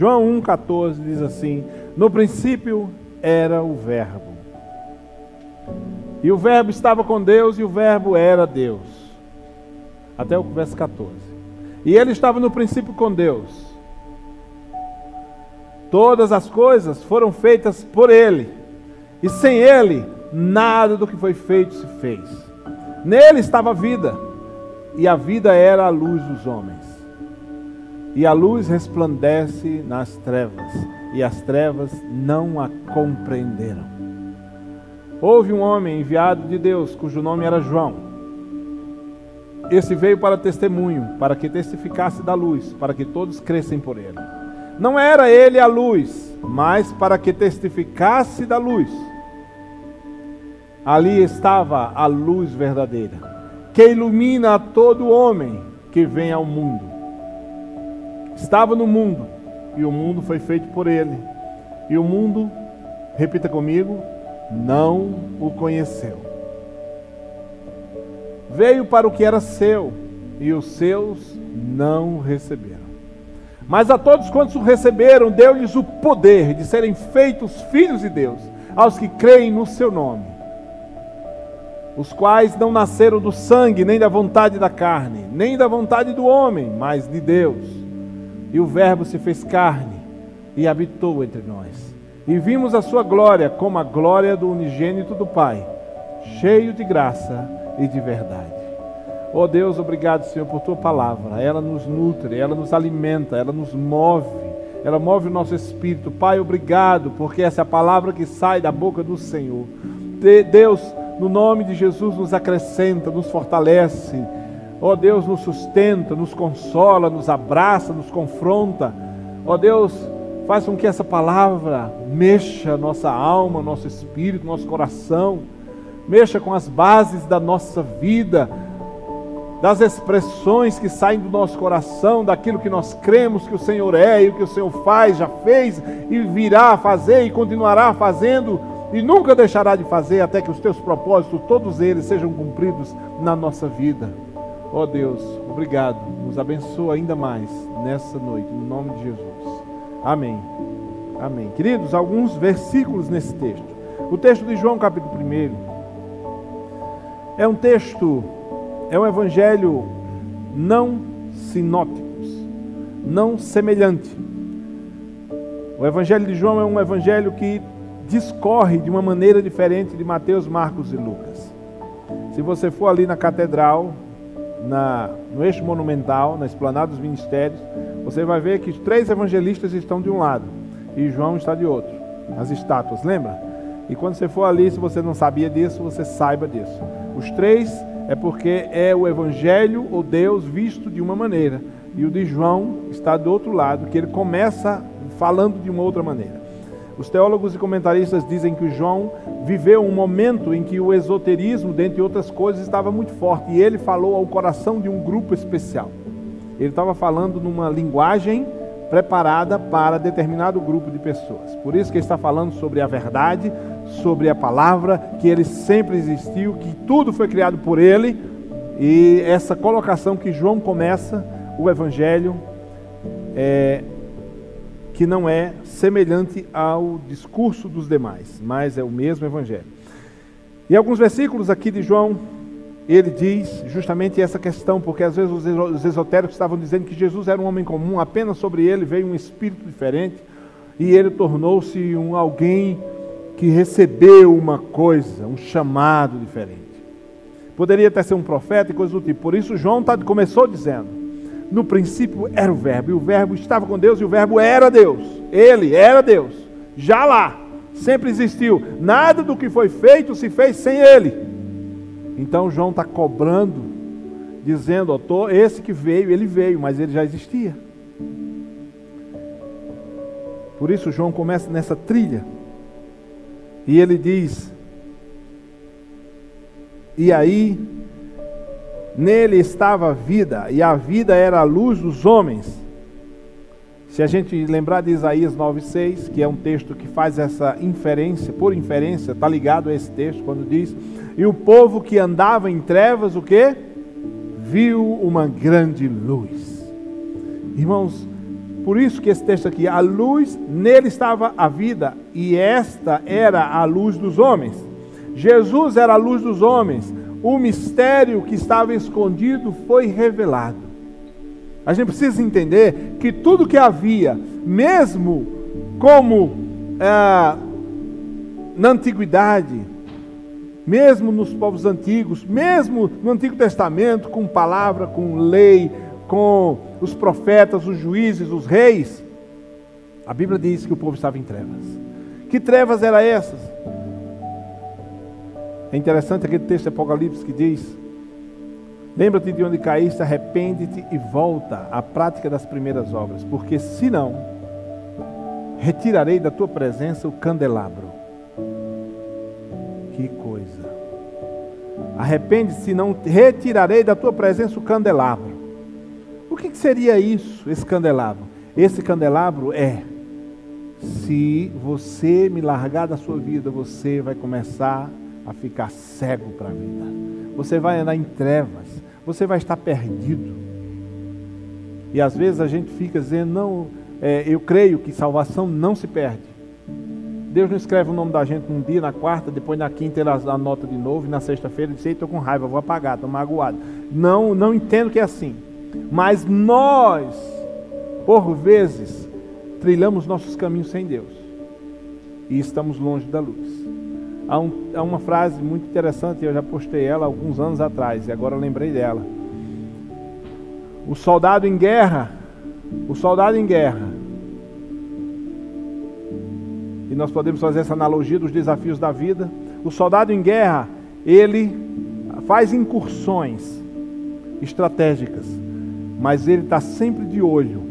João 1,14 diz assim: No princípio era o Verbo. E o Verbo estava com Deus e o Verbo era Deus. Até o verso 14. E ele estava no princípio com Deus. Todas as coisas foram feitas por ele. E sem ele, nada do que foi feito se fez. Nele estava a vida, e a vida era a luz dos homens. E a luz resplandece nas trevas, e as trevas não a compreenderam. Houve um homem enviado de Deus, cujo nome era João. Esse veio para testemunho, para que testificasse da luz, para que todos crescem por ele. Não era ele a luz, mas para que testificasse da luz. Ali estava a luz verdadeira, que ilumina todo homem que vem ao mundo. Estava no mundo, e o mundo foi feito por ele. E o mundo, repita comigo, não o conheceu. Veio para o que era seu, e os seus não o receberam. Mas a todos quantos o receberam, deu-lhes o poder de serem feitos filhos de Deus, aos que creem no seu nome os quais não nasceram do sangue, nem da vontade da carne, nem da vontade do homem, mas de Deus. E o Verbo se fez carne e habitou entre nós. E vimos a sua glória como a glória do unigênito do Pai, cheio de graça e de verdade. Oh Deus, obrigado, Senhor, por tua palavra. Ela nos nutre, ela nos alimenta, ela nos move, ela move o nosso espírito. Pai, obrigado, porque essa é a palavra que sai da boca do Senhor. Deus, no nome de Jesus, nos acrescenta, nos fortalece. Ó oh, Deus, nos sustenta, nos consola, nos abraça, nos confronta. Ó oh, Deus, faz com que essa palavra mexa nossa alma, nosso espírito, nosso coração, mexa com as bases da nossa vida, das expressões que saem do nosso coração, daquilo que nós cremos que o Senhor é e o que o Senhor faz, já fez e virá a fazer e continuará fazendo e nunca deixará de fazer até que os teus propósitos, todos eles, sejam cumpridos na nossa vida. Ó oh Deus, obrigado. Nos abençoa ainda mais nessa noite, no nome de Jesus. Amém. Amém. Queridos, alguns versículos nesse texto. O texto de João, capítulo 1, é um texto, é um evangelho não sinóticos, não semelhante. O evangelho de João é um evangelho que discorre de uma maneira diferente de Mateus, Marcos e Lucas. Se você for ali na catedral, na, no eixo monumental, na esplanada dos ministérios, você vai ver que os três evangelistas estão de um lado e João está de outro. As estátuas, lembra? E quando você for ali, se você não sabia disso, você saiba disso. Os três é porque é o evangelho ou Deus visto de uma maneira e o de João está do outro lado, que ele começa falando de uma outra maneira. Os teólogos e comentaristas dizem que João viveu um momento em que o esoterismo, dentre outras coisas, estava muito forte e ele falou ao coração de um grupo especial. Ele estava falando numa linguagem preparada para determinado grupo de pessoas. Por isso que ele está falando sobre a verdade, sobre a palavra, que ele sempre existiu, que tudo foi criado por ele. E essa colocação que João começa o evangelho é, que não é semelhante ao discurso dos demais, mas é o mesmo evangelho. E alguns versículos aqui de João, ele diz justamente essa questão, porque às vezes os esotéricos estavam dizendo que Jesus era um homem comum, apenas sobre ele veio um espírito diferente e ele tornou-se um alguém que recebeu uma coisa, um chamado diferente. Poderia até ser um profeta e coisa do tipo. Por isso João tá, começou dizendo: no princípio era o Verbo, e o Verbo estava com Deus, e o Verbo era Deus. Ele era Deus. Já lá, sempre existiu. Nada do que foi feito se fez sem ele. Então João está cobrando, dizendo: ó, esse que veio, ele veio, mas ele já existia. Por isso João começa nessa trilha. E ele diz: E aí Nele estava a vida, e a vida era a luz dos homens. Se a gente lembrar de Isaías 9,6, que é um texto que faz essa inferência, por inferência, está ligado a esse texto, quando diz: E o povo que andava em trevas, o que? Viu uma grande luz. Irmãos, por isso que esse texto aqui, a luz, nele estava a vida, e esta era a luz dos homens. Jesus era a luz dos homens. O mistério que estava escondido foi revelado. A gente precisa entender que tudo que havia, mesmo como é, na antiguidade, mesmo nos povos antigos, mesmo no Antigo Testamento, com palavra, com lei, com os profetas, os juízes, os reis, a Bíblia diz que o povo estava em trevas. Que trevas eram essas? É interessante aquele texto de Apocalipse que diz: Lembra-te de onde caíste, arrepende-te e volta à prática das primeiras obras, porque senão retirarei da tua presença o candelabro. Que coisa! Arrepende-se, não retirarei da tua presença o candelabro. O que seria isso, esse candelabro? Esse candelabro é: se você me largar da sua vida, você vai começar a ficar cego para a vida. Você vai andar em trevas, você vai estar perdido. E às vezes a gente fica dizendo, não, é, eu creio que salvação não se perde. Deus não escreve o nome da gente num dia, na quarta, depois na quinta ele anota de novo, e na sexta-feira ele diz, estou com raiva, vou apagar, estou magoado. Não, não entendo que é assim. Mas nós, por vezes, trilhamos nossos caminhos sem Deus. E estamos longe da luz. Há, um, há uma frase muito interessante, eu já postei ela alguns anos atrás, e agora lembrei dela. O soldado em guerra, o soldado em guerra, e nós podemos fazer essa analogia dos desafios da vida. O soldado em guerra, ele faz incursões estratégicas, mas ele está sempre de olho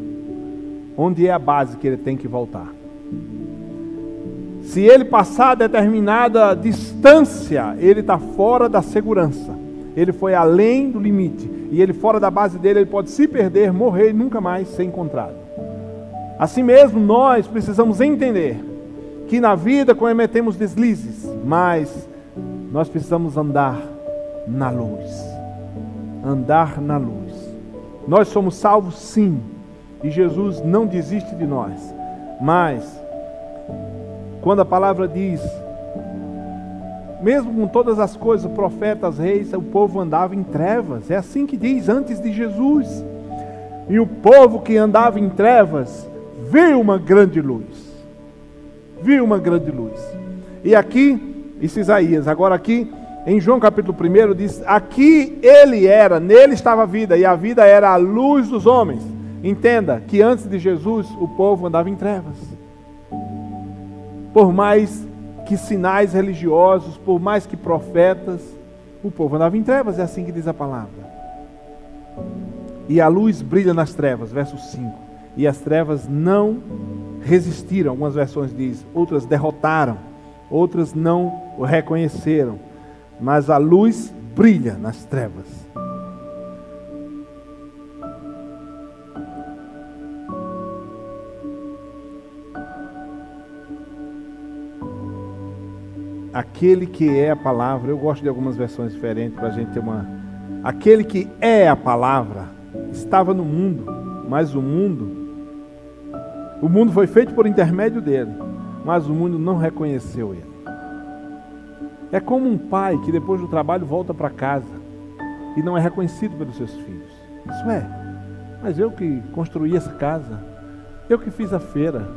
onde é a base que ele tem que voltar. Se ele passar determinada distância, ele está fora da segurança. Ele foi além do limite. E ele fora da base dele, ele pode se perder, morrer e nunca mais ser encontrado. Assim mesmo, nós precisamos entender que na vida cometemos deslizes, mas nós precisamos andar na luz. Andar na luz. Nós somos salvos sim, e Jesus não desiste de nós. Mas quando a palavra diz, mesmo com todas as coisas, profetas, reis, o povo andava em trevas. É assim que diz antes de Jesus. E o povo que andava em trevas viu uma grande luz. Viu uma grande luz. E aqui, isso Isaías, agora aqui em João capítulo 1 diz: Aqui ele era, nele estava a vida, e a vida era a luz dos homens. Entenda que antes de Jesus o povo andava em trevas por mais que sinais religiosos, por mais que profetas, o povo andava em trevas, é assim que diz a palavra. E a luz brilha nas trevas, verso 5. E as trevas não resistiram, algumas versões diz, outras derrotaram, outras não o reconheceram. Mas a luz brilha nas trevas. Aquele que é a palavra, eu gosto de algumas versões diferentes para a gente ter uma. Aquele que é a palavra estava no mundo, mas o mundo, o mundo foi feito por intermédio dele, mas o mundo não reconheceu ele. É como um pai que depois do trabalho volta para casa e não é reconhecido pelos seus filhos. Isso é, mas eu que construí essa casa, eu que fiz a feira,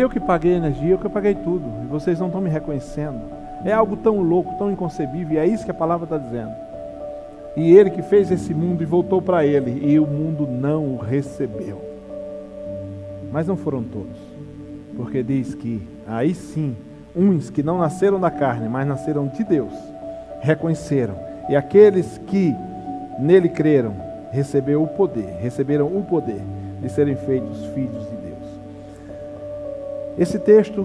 eu que paguei energia, eu que paguei tudo, e vocês não estão me reconhecendo. É algo tão louco, tão inconcebível, e é isso que a palavra está dizendo. E ele que fez esse mundo e voltou para ele, e o mundo não o recebeu. Mas não foram todos, porque diz que aí sim, uns que não nasceram da carne, mas nasceram de Deus, reconheceram, e aqueles que nele creram, receberam o poder, receberam o poder de serem feitos filhos de. Esse texto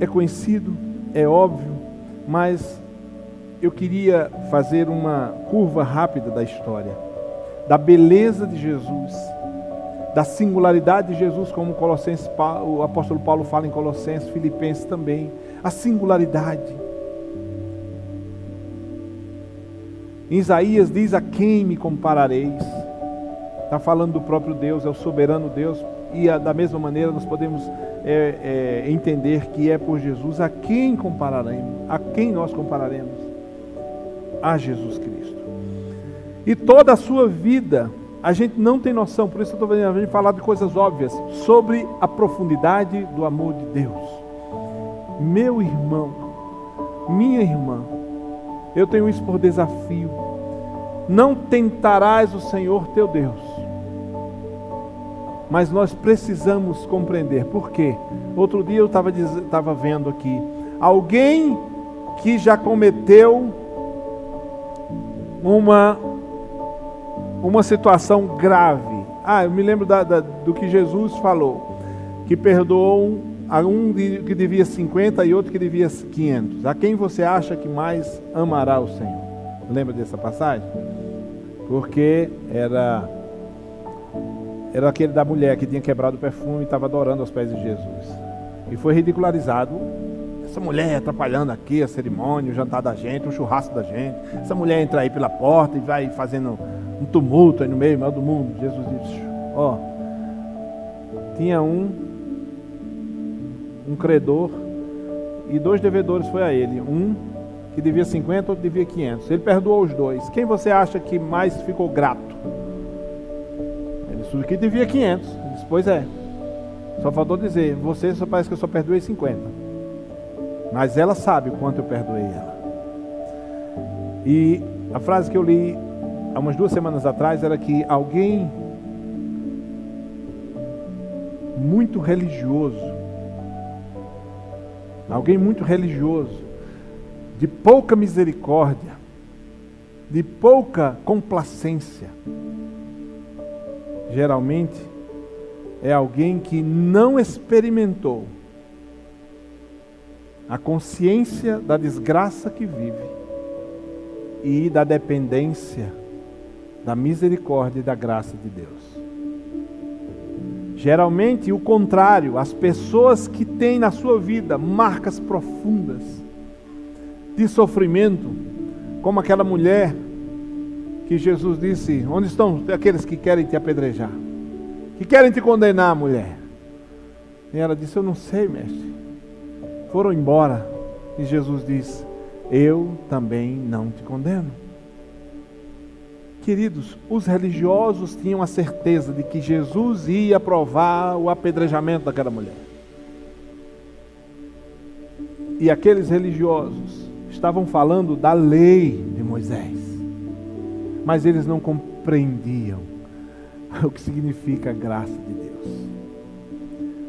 é conhecido, é óbvio, mas eu queria fazer uma curva rápida da história, da beleza de Jesus, da singularidade de Jesus, como Colossenses, o apóstolo Paulo fala em Colossenses, Filipenses também, a singularidade. Em Isaías diz: A quem me comparareis? Está falando do próprio Deus, é o soberano Deus, e a, da mesma maneira nós podemos é, é, entender que é por Jesus a quem compararemos, a quem nós compararemos? A Jesus Cristo. E toda a sua vida, a gente não tem noção, por isso eu estou vendo a gente falar de coisas óbvias, sobre a profundidade do amor de Deus. Meu irmão, minha irmã, eu tenho isso por desafio. Não tentarás o Senhor teu Deus. Mas nós precisamos compreender. Por quê? Outro dia eu estava vendo aqui. Alguém que já cometeu uma, uma situação grave. Ah, eu me lembro da, da, do que Jesus falou. Que perdoou a um que devia 50 e outro que devia 500. A quem você acha que mais amará o Senhor? Lembra dessa passagem? Porque era era aquele da mulher que tinha quebrado o perfume e estava adorando aos pés de Jesus. E foi ridicularizado. Essa mulher atrapalhando aqui a cerimônia, o jantar da gente, o churrasco da gente. Essa mulher entra aí pela porta e vai fazendo um tumulto aí no meio, meio do mundo. Jesus disse: Ó, oh, tinha um um credor e dois devedores foi a ele. Um que devia 50, outro devia 500. Ele perdoou os dois. Quem você acha que mais ficou grato? Disse que devia 500. Ele disse, pois é. Só faltou dizer, você só parece que eu só perdoei 50. Mas ela sabe o quanto eu perdoei ela. E a frase que eu li há umas duas semanas atrás era que alguém muito religioso alguém muito religioso, de pouca misericórdia, de pouca complacência, geralmente é alguém que não experimentou a consciência da desgraça que vive e da dependência da misericórdia e da graça de Deus. Geralmente o contrário, as pessoas que têm na sua vida marcas profundas de sofrimento, como aquela mulher que Jesus disse: Onde estão aqueles que querem te apedrejar? Que querem te condenar, mulher? E ela disse: Eu não sei, mestre. Foram embora. E Jesus disse: Eu também não te condeno. Queridos, os religiosos tinham a certeza de que Jesus ia provar o apedrejamento daquela mulher. E aqueles religiosos estavam falando da lei de Moisés, mas eles não compreendiam o que significa a graça de Deus.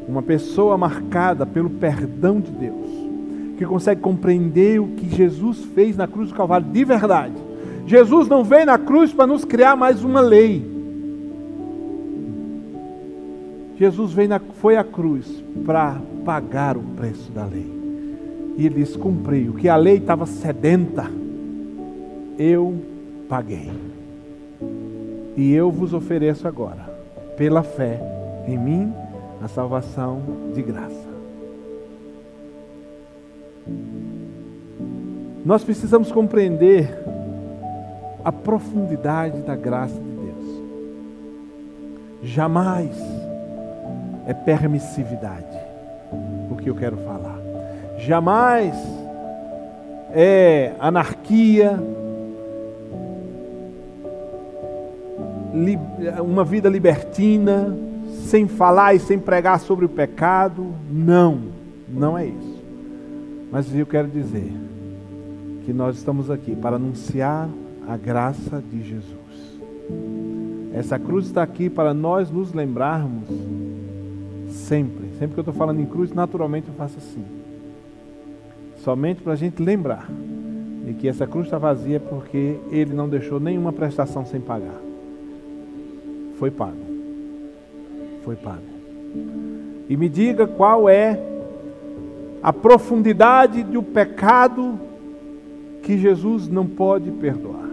Uma pessoa marcada pelo perdão de Deus, que consegue compreender o que Jesus fez na cruz do Calvário de verdade Jesus não veio na cruz para nos criar mais uma lei. Jesus veio na, foi à cruz para pagar o preço da lei. E ele disse: Cumpri. O que a lei estava sedenta, eu paguei. E eu vos ofereço agora, pela fé em mim, a salvação de graça. Nós precisamos compreender a profundidade da graça de Deus. Jamais é permissividade o que eu quero falar. Jamais é anarquia, uma vida libertina, sem falar e sem pregar sobre o pecado. Não, não é isso. Mas eu quero dizer que nós estamos aqui para anunciar a graça de Jesus. Essa cruz está aqui para nós nos lembrarmos sempre. Sempre que eu estou falando em cruz, naturalmente eu faço assim. Somente para a gente lembrar de que essa cruz está vazia porque Ele não deixou nenhuma prestação sem pagar. Foi pago. Foi pago. E me diga qual é a profundidade do pecado que Jesus não pode perdoar.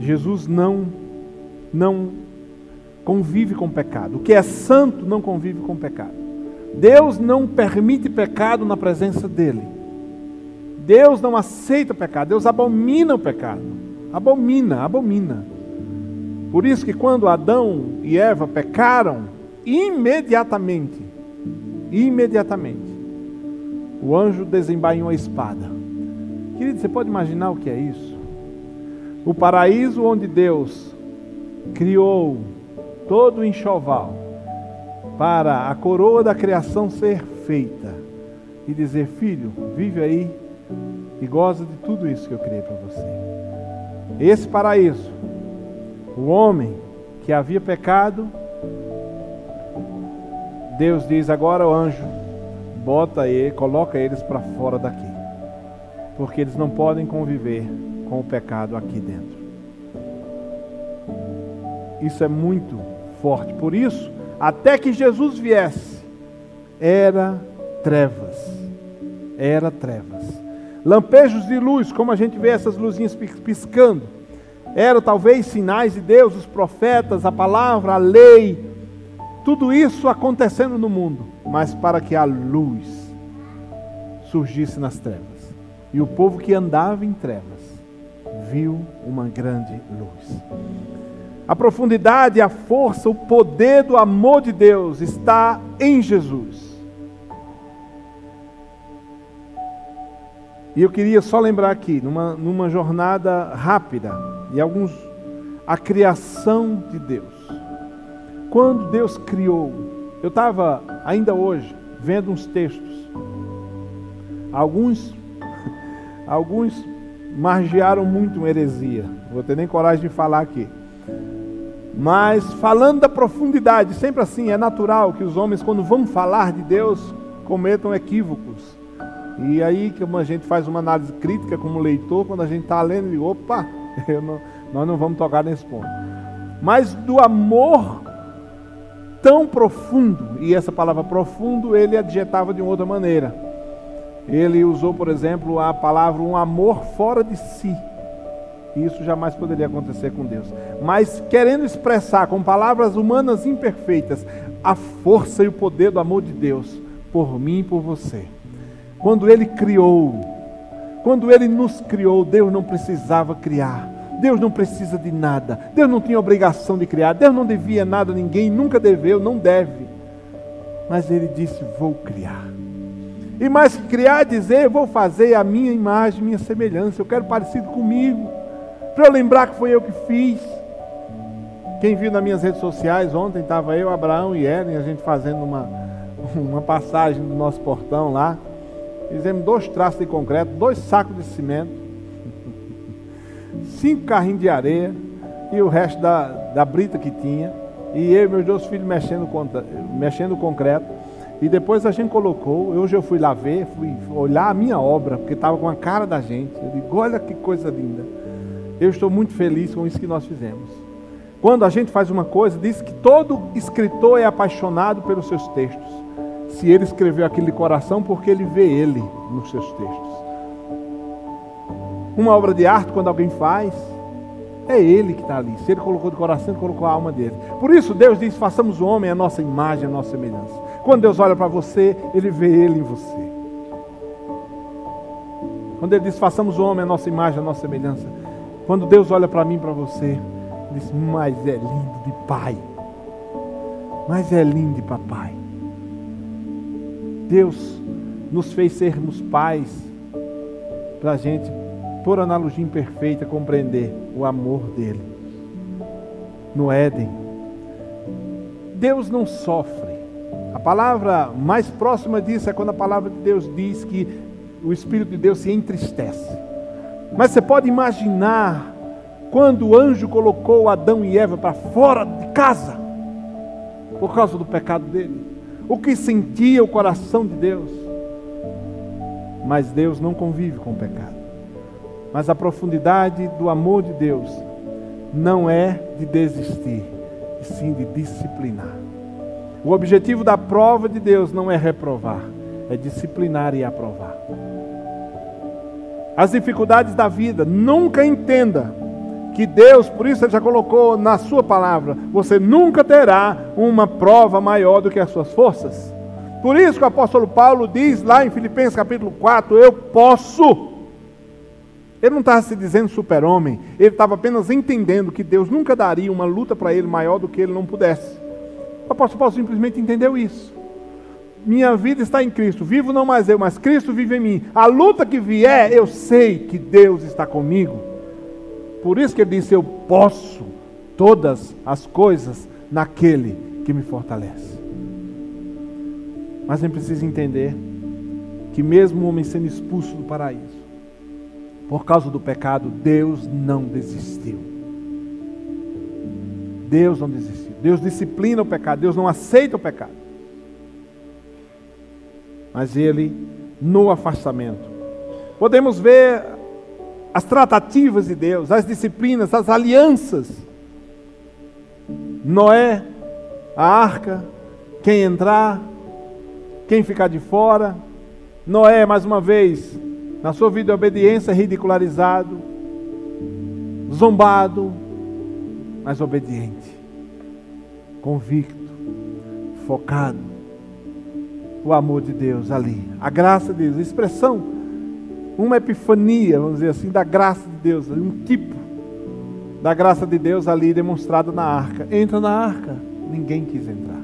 Jesus não não convive com pecado. O que é santo não convive com pecado. Deus não permite pecado na presença dele. Deus não aceita pecado. Deus abomina o pecado. Abomina, abomina. Por isso que quando Adão e Eva pecaram, imediatamente, imediatamente, o anjo desembainhou a espada. Querido, você pode imaginar o que é isso? O paraíso onde Deus criou todo o enxoval para a coroa da criação ser feita e dizer: Filho, vive aí e goza de tudo isso que eu criei para você. Esse paraíso, o homem que havia pecado, Deus diz agora o anjo, bota ele, coloca eles para fora daqui, porque eles não podem conviver com o pecado aqui dentro. Isso é muito forte. Por isso, até que Jesus viesse, era trevas. Era trevas. Lampejos de luz, como a gente vê essas luzinhas piscando, eram talvez sinais de Deus, os profetas, a palavra, a lei, tudo isso acontecendo no mundo, mas para que a luz surgisse nas trevas. E o povo que andava em trevas viu uma grande luz. A profundidade, a força, o poder do amor de Deus está em Jesus. E eu queria só lembrar aqui, numa, numa jornada rápida, e alguns, a criação de Deus. Quando Deus criou, eu estava ainda hoje vendo uns textos, alguns, alguns margearam muito uma heresia, não vou ter nem coragem de falar aqui. Mas falando da profundidade, sempre assim, é natural que os homens, quando vão falar de Deus, cometam equívocos. E aí, como a gente faz uma análise crítica como leitor, quando a gente está lendo, digo, opa, não, nós não vamos tocar nesse ponto. Mas do amor tão profundo, e essa palavra profundo ele adjetava de outra maneira. Ele usou, por exemplo, a palavra um amor fora de si. Isso jamais poderia acontecer com Deus. Mas querendo expressar com palavras humanas imperfeitas a força e o poder do amor de Deus por mim e por você. Quando Ele criou, quando Ele nos criou, Deus não precisava criar. Deus não precisa de nada. Deus não tinha obrigação de criar. Deus não devia nada a ninguém, nunca deveu, não deve. Mas Ele disse: Vou criar. E mais que criar, dizer: Vou fazer a minha imagem, minha semelhança. Eu quero parecido comigo. Para eu lembrar que foi eu que fiz. Quem viu nas minhas redes sociais, ontem estava eu, Abraão e Ellen, a gente fazendo uma, uma passagem do nosso portão lá. Fizemos dois traços de concreto, dois sacos de cimento, cinco carrinhos de areia e o resto da, da brita que tinha. E eu e meus dois filhos mexendo, mexendo o concreto. E depois a gente colocou, hoje eu fui lá ver, fui olhar a minha obra, porque estava com a cara da gente. Eu digo, olha que coisa linda. Eu estou muito feliz com isso que nós fizemos. Quando a gente faz uma coisa, diz que todo escritor é apaixonado pelos seus textos. Se ele escreveu aquilo de coração, porque ele vê ele nos seus textos. Uma obra de arte, quando alguém faz, é ele que está ali. Se ele colocou de coração, ele colocou a alma dele. Por isso, Deus diz: façamos o homem a nossa imagem, a nossa semelhança. Quando Deus olha para você, ele vê ele em você. Quando ele diz: façamos o homem a nossa imagem, a nossa semelhança, quando Deus olha para mim, para você, diz: Mas é lindo de pai. Mas é lindo de papai. Deus nos fez sermos pais para a gente, por analogia imperfeita, compreender o amor dele. No Éden, Deus não sofre. A palavra mais próxima disso é quando a palavra de Deus diz que o Espírito de Deus se entristece. Mas você pode imaginar quando o anjo colocou Adão e Eva para fora de casa, por causa do pecado dele, o que sentia o coração de Deus. Mas Deus não convive com o pecado. Mas a profundidade do amor de Deus não é de desistir, e sim de disciplinar. O objetivo da prova de Deus não é reprovar, é disciplinar e aprovar as dificuldades da vida. Nunca entenda que Deus, por isso ele já colocou na sua palavra, você nunca terá uma prova maior do que as suas forças. Por isso que o apóstolo Paulo diz lá em Filipenses capítulo 4, eu posso Ele não estava se dizendo super-homem, ele estava apenas entendendo que Deus nunca daria uma luta para ele maior do que ele não pudesse. O apóstolo Paulo simplesmente entendeu isso. Minha vida está em Cristo, vivo não mais eu, mas Cristo vive em mim. A luta que vier, eu sei que Deus está comigo. Por isso que ele disse: Eu posso todas as coisas naquele que me fortalece. Mas nem precisa entender que, mesmo o homem sendo expulso do paraíso, por causa do pecado, Deus não desistiu. Deus não desistiu. Deus disciplina o pecado, Deus não aceita o pecado. Mas ele, no afastamento, podemos ver as tratativas de Deus, as disciplinas, as alianças. Noé, a arca, quem entrar, quem ficar de fora. Noé, mais uma vez, na sua vida de obediência, ridicularizado, zombado, mas obediente, convicto, focado. O amor de Deus ali, a graça de Deus, a expressão, uma epifania, vamos dizer assim, da graça de Deus, um tipo da graça de Deus ali demonstrado na arca. Entra na arca, ninguém quis entrar.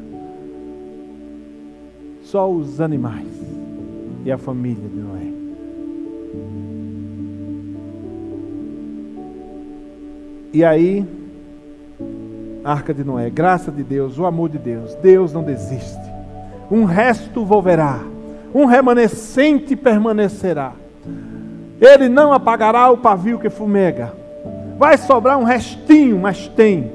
Só os animais e a família de Noé. E aí, Arca de Noé, graça de Deus, o amor de Deus, Deus não desiste. Um resto volverá, um remanescente permanecerá. Ele não apagará o pavio que fumega. Vai sobrar um restinho, mas tem.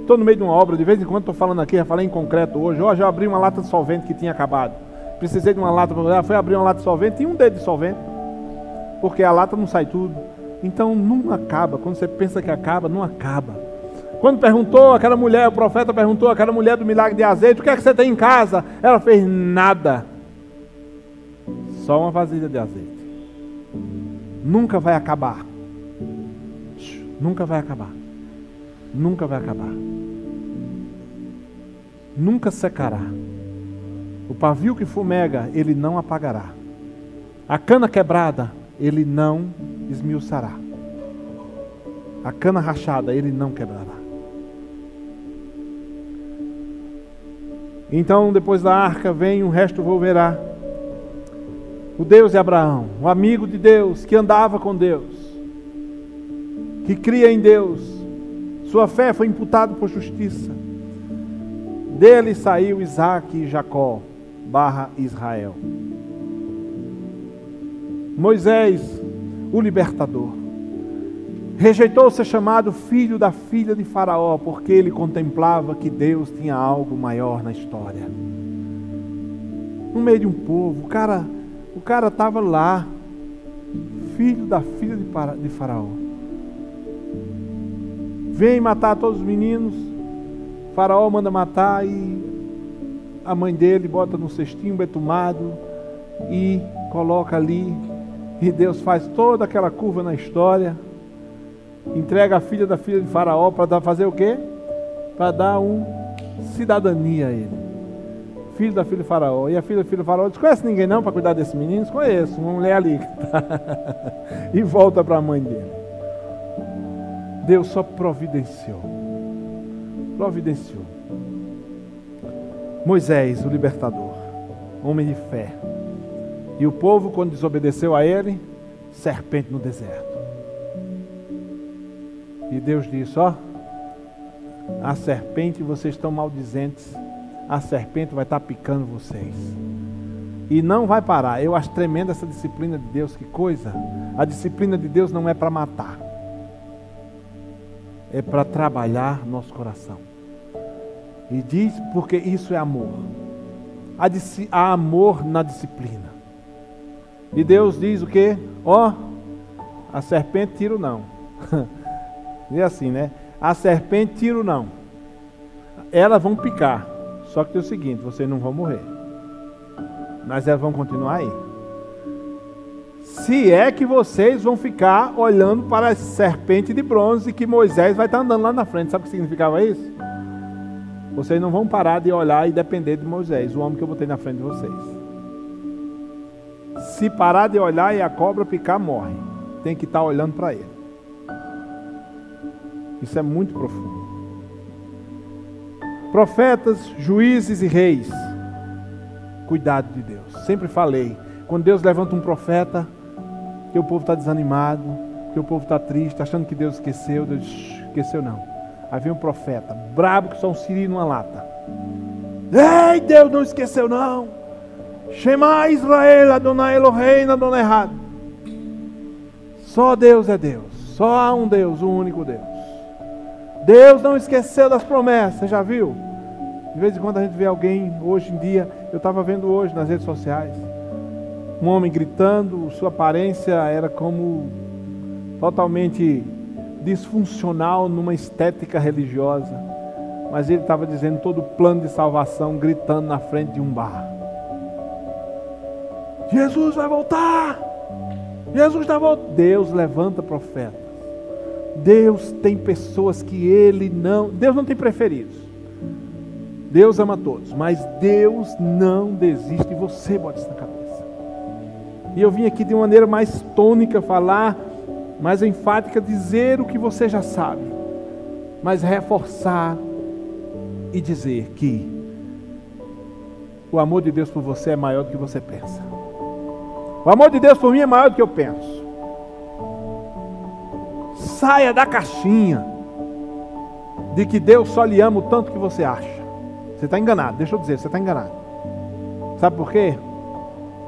Estou no meio de uma obra, de vez em quando estou falando aqui, já falei em concreto hoje. Hoje eu abri uma lata de solvente que tinha acabado. Precisei de uma lata para olhar, fui abrir uma lata de solvente e um dedo de solvente. Porque a lata não sai tudo. Então não acaba. Quando você pensa que acaba, não acaba. Quando perguntou aquela mulher, o profeta perguntou aquela mulher do milagre de azeite, o que é que você tem em casa? Ela fez nada. Só uma vasilha de azeite. Nunca vai acabar. Nunca vai acabar. Nunca vai acabar. Nunca secará. O pavio que fumega, ele não apagará. A cana quebrada, ele não esmiuçará. A cana rachada ele não quebrará. Então, depois da arca, vem o resto volverá. O Deus de Abraão, o amigo de Deus, que andava com Deus, que cria em Deus, sua fé foi imputada por justiça. Dele saiu Isaac e Jacó, barra Israel. Moisés, o libertador. Rejeitou ser chamado filho da filha de Faraó, porque ele contemplava que Deus tinha algo maior na história. No meio de um povo, o cara cara estava lá, filho da filha de Faraó. Vem matar todos os meninos. Faraó manda matar e a mãe dele bota no cestinho betumado e coloca ali e Deus faz toda aquela curva na história. Entrega a filha da filha de Faraó para fazer o quê? Para dar um cidadania a ele. Filho da filha de Faraó. E a filha da filha de Faraó diz: Conhece ninguém não para cuidar desses meninos? Conheço, uma mulher ali. e volta para a mãe dele. Deus só providenciou. Providenciou. Moisés, o libertador, homem de fé e o povo, quando desobedeceu a ele, serpente no deserto. E Deus disse: Ó, a serpente, vocês estão maldizentes, a serpente vai estar picando vocês. E não vai parar. Eu acho tremenda essa disciplina de Deus, que coisa. A disciplina de Deus não é para matar, é para trabalhar nosso coração. E diz, porque isso é amor. Há, há amor na disciplina. E Deus diz o que? Ó, oh, a serpente tiro não. Diz assim, né? A serpente tiro não. Elas vão picar. Só que tem o seguinte, vocês não vão morrer. Mas elas vão continuar aí. Se é que vocês vão ficar olhando para a serpente de bronze que Moisés vai estar andando lá na frente. Sabe o que significava isso? Vocês não vão parar de olhar e depender de Moisés, o homem que eu botei na frente de vocês. Se parar de olhar e a cobra picar, morre. tem que estar olhando para Ele. Isso é muito profundo. Profetas, juízes e reis. Cuidado de Deus. Sempre falei. Quando Deus levanta um profeta, que o povo está desanimado, que o povo está triste, achando que Deus esqueceu, Deus esqueceu não. Aí vem um profeta, brabo que só um siri numa lata. Ei, Deus não esqueceu não. Shema Israel, Adonai Elohim, Adonai Errado. Só Deus é Deus. Só há um Deus, um único Deus. Deus não esqueceu das promessas, já viu? De vez em quando a gente vê alguém, hoje em dia, eu estava vendo hoje nas redes sociais, um homem gritando, sua aparência era como totalmente disfuncional numa estética religiosa. Mas ele estava dizendo todo o plano de salvação, gritando na frente de um bar. Jesus vai voltar! Jesus está voltando. Deus levanta profetas. Deus tem pessoas que ele não. Deus não tem preferidos. Deus ama todos, mas Deus não desiste de você, bote isso na cabeça. E eu vim aqui de maneira mais tônica falar, mais enfática, dizer o que você já sabe, mas reforçar e dizer que o amor de Deus por você é maior do que você pensa. O amor de Deus por mim é maior do que eu penso. Saia da caixinha de que Deus só lhe ama o tanto que você acha. Você está enganado, deixa eu dizer, você está enganado. Sabe por quê?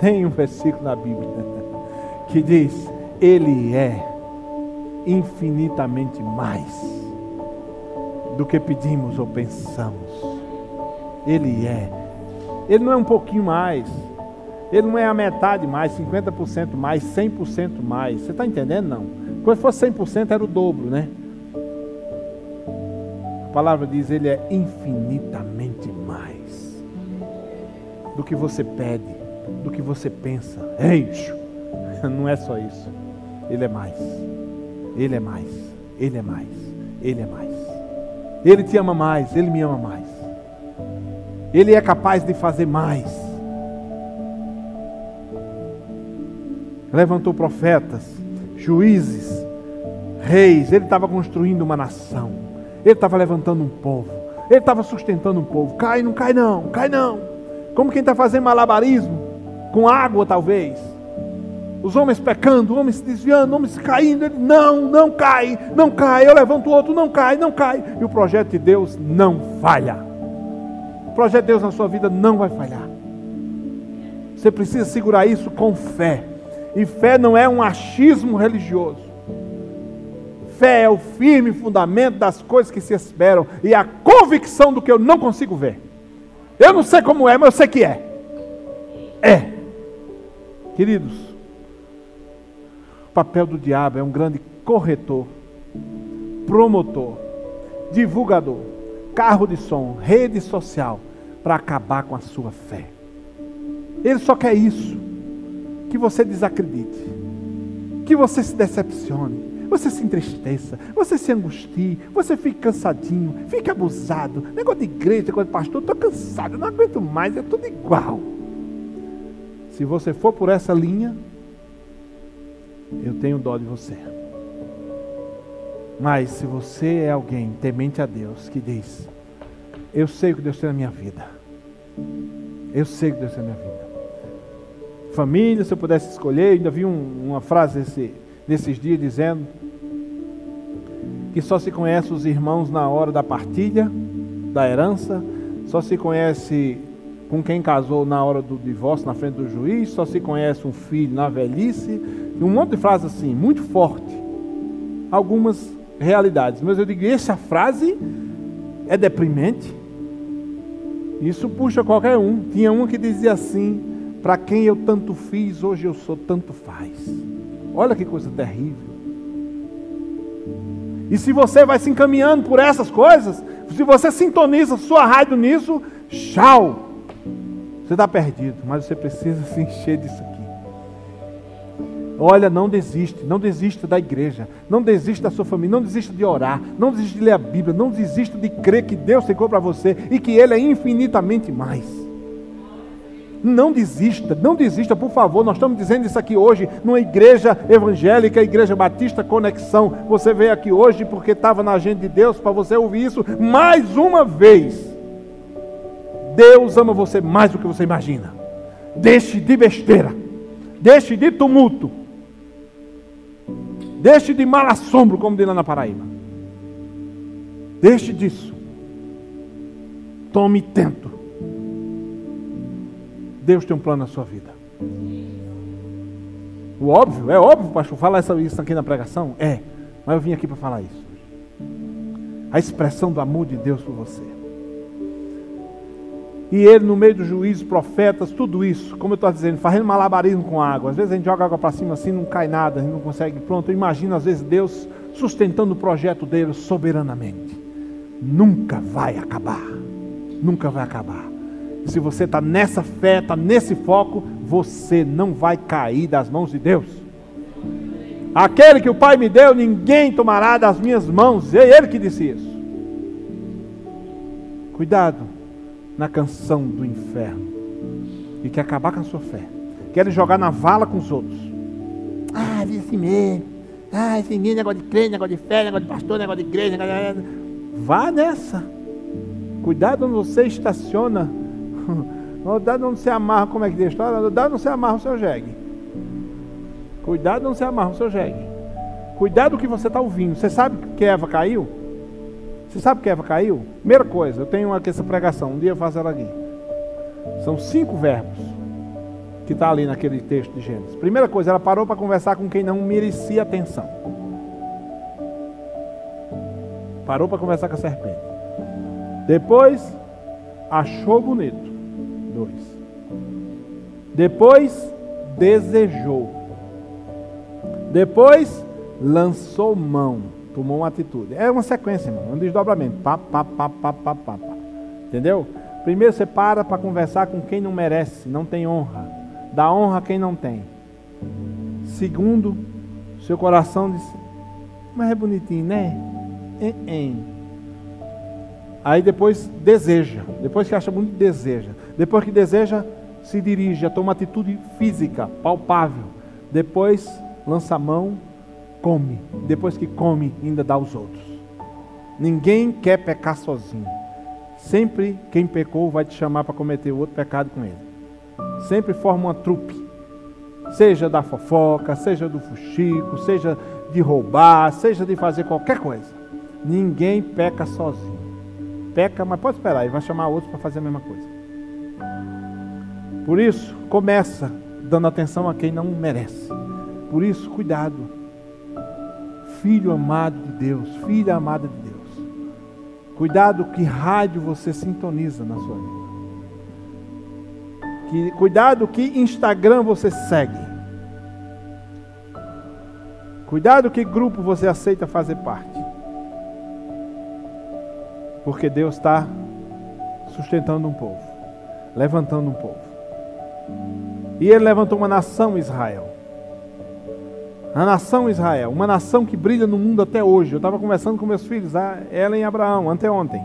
Tem um versículo na Bíblia que diz: Ele é infinitamente mais do que pedimos ou pensamos. Ele é. Ele não é um pouquinho mais. Ele não é a metade mais, 50% mais, 100% mais. Você está entendendo? Não. Quando fosse 100% era o dobro, né? A palavra diz: Ele é infinitamente do que você pede, do que você pensa. Ei, não é só isso. Ele é mais. Ele é mais. Ele é mais. Ele é mais. Ele te ama mais. Ele me ama mais. Ele é capaz de fazer mais. levantou profetas, juízes, reis, ele estava construindo uma nação, ele estava levantando um povo, ele estava sustentando um povo. Cai, não cai não, cai não. Como quem está fazendo malabarismo, com água talvez. Os homens pecando, homens se desviando, homens caindo. Ele, não, não cai, não cai. Eu levanto o outro, não cai, não cai. E o projeto de Deus não falha. O projeto de Deus na sua vida não vai falhar. Você precisa segurar isso com fé. E fé não é um achismo religioso. Fé é o firme fundamento das coisas que se esperam e a convicção do que eu não consigo ver. Eu não sei como é, mas eu sei que é. É. Queridos, o papel do diabo é um grande corretor, promotor, divulgador, carro de som, rede social para acabar com a sua fé. Ele só quer isso que você desacredite, que você se decepcione, você se entristeça, você se angustie, você fique cansadinho, fique abusado. Negócio de igreja, negócio de pastor, estou cansado, não aguento mais, é tudo igual. Se você for por essa linha, eu tenho dó de você. Mas se você é alguém temente a Deus que diz: Eu sei o que Deus tem na minha vida, eu sei o que Deus tem na minha vida família, se eu pudesse escolher, ainda vi um, uma frase esse, nesses dias dizendo que só se conhece os irmãos na hora da partilha, da herança, só se conhece com quem casou na hora do divórcio, na frente do juiz, só se conhece um filho na velhice, um monte de frases assim, muito forte. Algumas realidades, mas eu digo, essa frase é deprimente. Isso puxa qualquer um. Tinha um que dizia assim: para quem eu tanto fiz, hoje eu sou tanto faz. Olha que coisa terrível. E se você vai se encaminhando por essas coisas, se você sintoniza sua rádio nisso, tchau. Você está perdido, mas você precisa se encher disso aqui. Olha, não desiste, não desista da igreja, não desista da sua família, não desista de orar, não desista de ler a Bíblia, não desista de crer que Deus secou para você e que Ele é infinitamente mais. Não desista, não desista, por favor. Nós estamos dizendo isso aqui hoje, numa igreja evangélica, igreja batista Conexão. Você veio aqui hoje porque estava na agenda de Deus para você ouvir isso mais uma vez. Deus ama você mais do que você imagina. Deixe de besteira, deixe de tumulto, deixe de mal assombro, como diz lá na Paraíba. Deixe disso. Tome tento. Deus tem um plano na sua vida. O óbvio, é óbvio, pastor, falar isso aqui na pregação? É, mas eu vim aqui para falar isso. A expressão do amor de Deus por você. E ele, no meio do juízo, profetas, tudo isso, como eu estou dizendo, fazendo malabarismo com água. Às vezes a gente joga água para cima assim, não cai nada, a gente não consegue. Pronto, eu imagino às vezes Deus sustentando o projeto dele soberanamente. Nunca vai acabar. Nunca vai acabar se você está nessa fé, está nesse foco, você não vai cair das mãos de Deus. Aquele que o Pai me deu, ninguém tomará das minhas mãos. É Ele que disse isso. Cuidado na canção do inferno. E quer acabar com a sua fé. Querem jogar na vala com os outros. Ah, é assim mesmo. Ah, esse negócio de crente, negócio de fé, negócio de pastor, negócio de igreja. Negócio de... Vá nessa. Cuidado quando você estaciona o dado não se amarra, como é que diz a história? O dado não se amarra o seu jegue. Cuidado não se amarra o seu jegue. Cuidado do que você está ouvindo. Você sabe que Eva caiu? Você sabe que Eva caiu? Primeira coisa, eu tenho aqui essa pregação, um dia eu faço ela aqui. São cinco verbos que está ali naquele texto de Gênesis. Primeira coisa, ela parou para conversar com quem não merecia atenção. Parou para conversar com a serpente. Depois, achou bonito. Depois desejou. Depois lançou mão, tomou uma atitude. É uma sequência, irmão, um desdobramento. Pá, pá, pá, pá, pá, pá, pá. Entendeu? Primeiro você para para conversar com quem não merece, não tem honra. Dá honra a quem não tem. Segundo, seu coração diz, mas é bonitinho, né? Hein, hein. Aí depois deseja. Depois que acha bonito, deseja. Depois que deseja, se dirige a tomar atitude física, palpável. Depois lança a mão, come. Depois que come, ainda dá aos outros. Ninguém quer pecar sozinho. Sempre quem pecou vai te chamar para cometer outro pecado com ele. Sempre forma uma trupe. Seja da fofoca, seja do fuxico, seja de roubar, seja de fazer qualquer coisa. Ninguém peca sozinho. Peca, mas pode esperar, ele vai chamar outros para fazer a mesma coisa. Por isso, começa dando atenção a quem não merece. Por isso, cuidado. Filho amado de Deus, filha amada de Deus. Cuidado que rádio você sintoniza na sua vida. Que, cuidado que Instagram você segue. Cuidado que grupo você aceita fazer parte. Porque Deus está sustentando um povo, levantando um povo. E ele levantou uma nação Israel. A nação Israel, uma nação que brilha no mundo até hoje. Eu estava conversando com meus filhos, ela e Abraão, anteontem.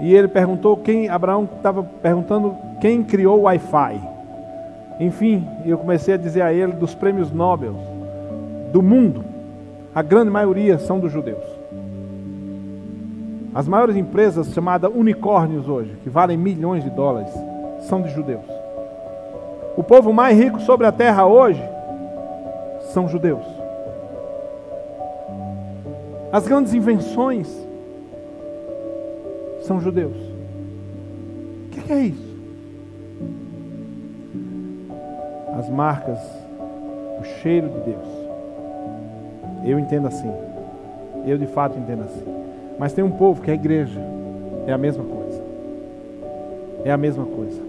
E ele perguntou quem, Abraão estava perguntando quem criou o Wi-Fi. Enfim, eu comecei a dizer a ele dos prêmios Nobel do mundo, a grande maioria são dos judeus. As maiores empresas chamadas unicórnios hoje, que valem milhões de dólares, são de judeus. O povo mais rico sobre a terra hoje são judeus. As grandes invenções são judeus. O que é isso? As marcas, o cheiro de Deus. Eu entendo assim. Eu de fato entendo assim. Mas tem um povo que é igreja. É a mesma coisa. É a mesma coisa.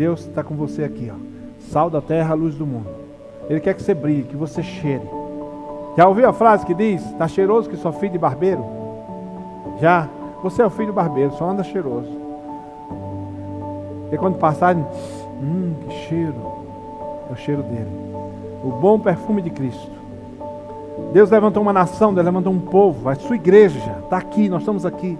Deus está com você aqui, ó. Sal da terra, luz do mundo. Ele quer que você brilhe, que você cheire. Já ouviu a frase que diz: Está cheiroso que sou filho de barbeiro? Já. Você é o filho do barbeiro, só anda cheiroso. E quando passarem, hum, que cheiro. É o cheiro dele. O bom perfume de Cristo. Deus levantou uma nação, Deus levantou um povo, a sua igreja está aqui, nós estamos aqui.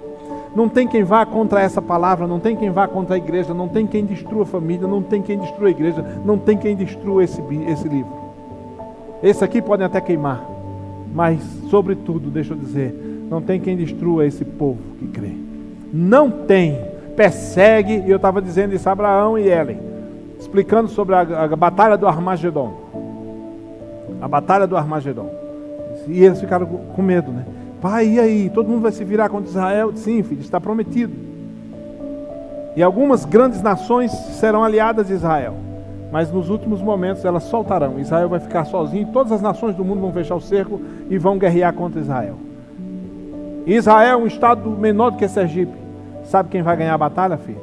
Não tem quem vá contra essa palavra, não tem quem vá contra a igreja, não tem quem destrua a família, não tem quem destrua a igreja, não tem quem destrua esse, esse livro. Esse aqui podem até queimar, mas, sobretudo, deixa eu dizer, não tem quem destrua esse povo que crê. Não tem. Persegue, e eu estava dizendo isso a Abraão e Ellen, explicando sobre a, a batalha do Armagedon. A batalha do Armagedon. E eles ficaram com medo, né? Pai, e aí? Todo mundo vai se virar contra Israel? Sim, filho, está prometido. E algumas grandes nações serão aliadas de Israel. Mas nos últimos momentos elas soltarão. Israel vai ficar sozinho. Todas as nações do mundo vão fechar o cerco e vão guerrear contra Israel. Israel é um estado menor do que Sergipe. Sabe quem vai ganhar a batalha, filho?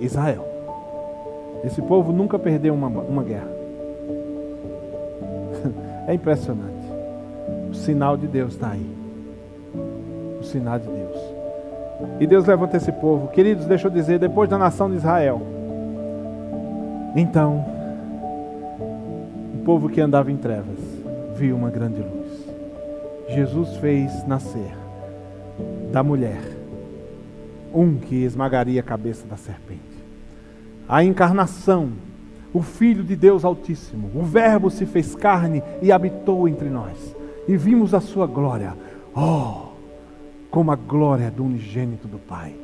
Israel. Esse povo nunca perdeu uma, uma guerra. É impressionante. O sinal de Deus está aí sinal de Deus. E Deus levanta esse povo. Queridos, deixa eu dizer, depois da nação de Israel, então, o povo que andava em trevas viu uma grande luz. Jesus fez nascer da mulher um que esmagaria a cabeça da serpente. A encarnação, o Filho de Deus Altíssimo, o Verbo se fez carne e habitou entre nós. E vimos a sua glória. Oh! Como a glória do unigênito do Pai.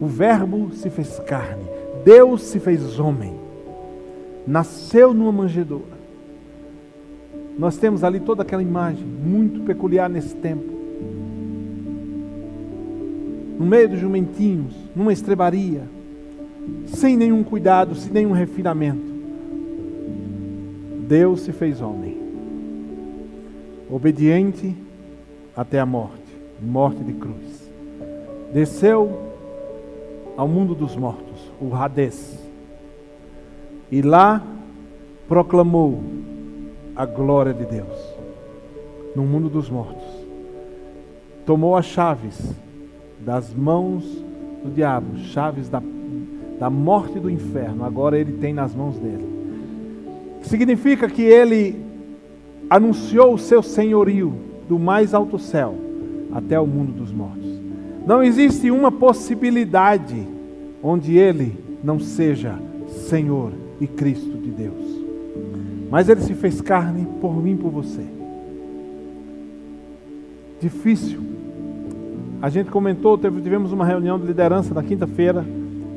O Verbo se fez carne, Deus se fez homem, nasceu numa manjedoura. Nós temos ali toda aquela imagem, muito peculiar nesse tempo. No meio dos jumentinhos, numa estrebaria, sem nenhum cuidado, sem nenhum refinamento. Deus se fez homem, obediente até a morte morte de cruz. Desceu ao mundo dos mortos, o Hades, e lá proclamou a glória de Deus no mundo dos mortos. Tomou as chaves das mãos do diabo, chaves da, da morte do inferno, agora ele tem nas mãos dele. Significa que ele anunciou o seu senhorio do mais alto céu até o mundo dos mortos. Não existe uma possibilidade onde ele não seja Senhor e Cristo de Deus. Mas ele se fez carne por mim por você. Difícil. A gente comentou, tivemos uma reunião de liderança na quinta-feira